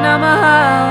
Namaha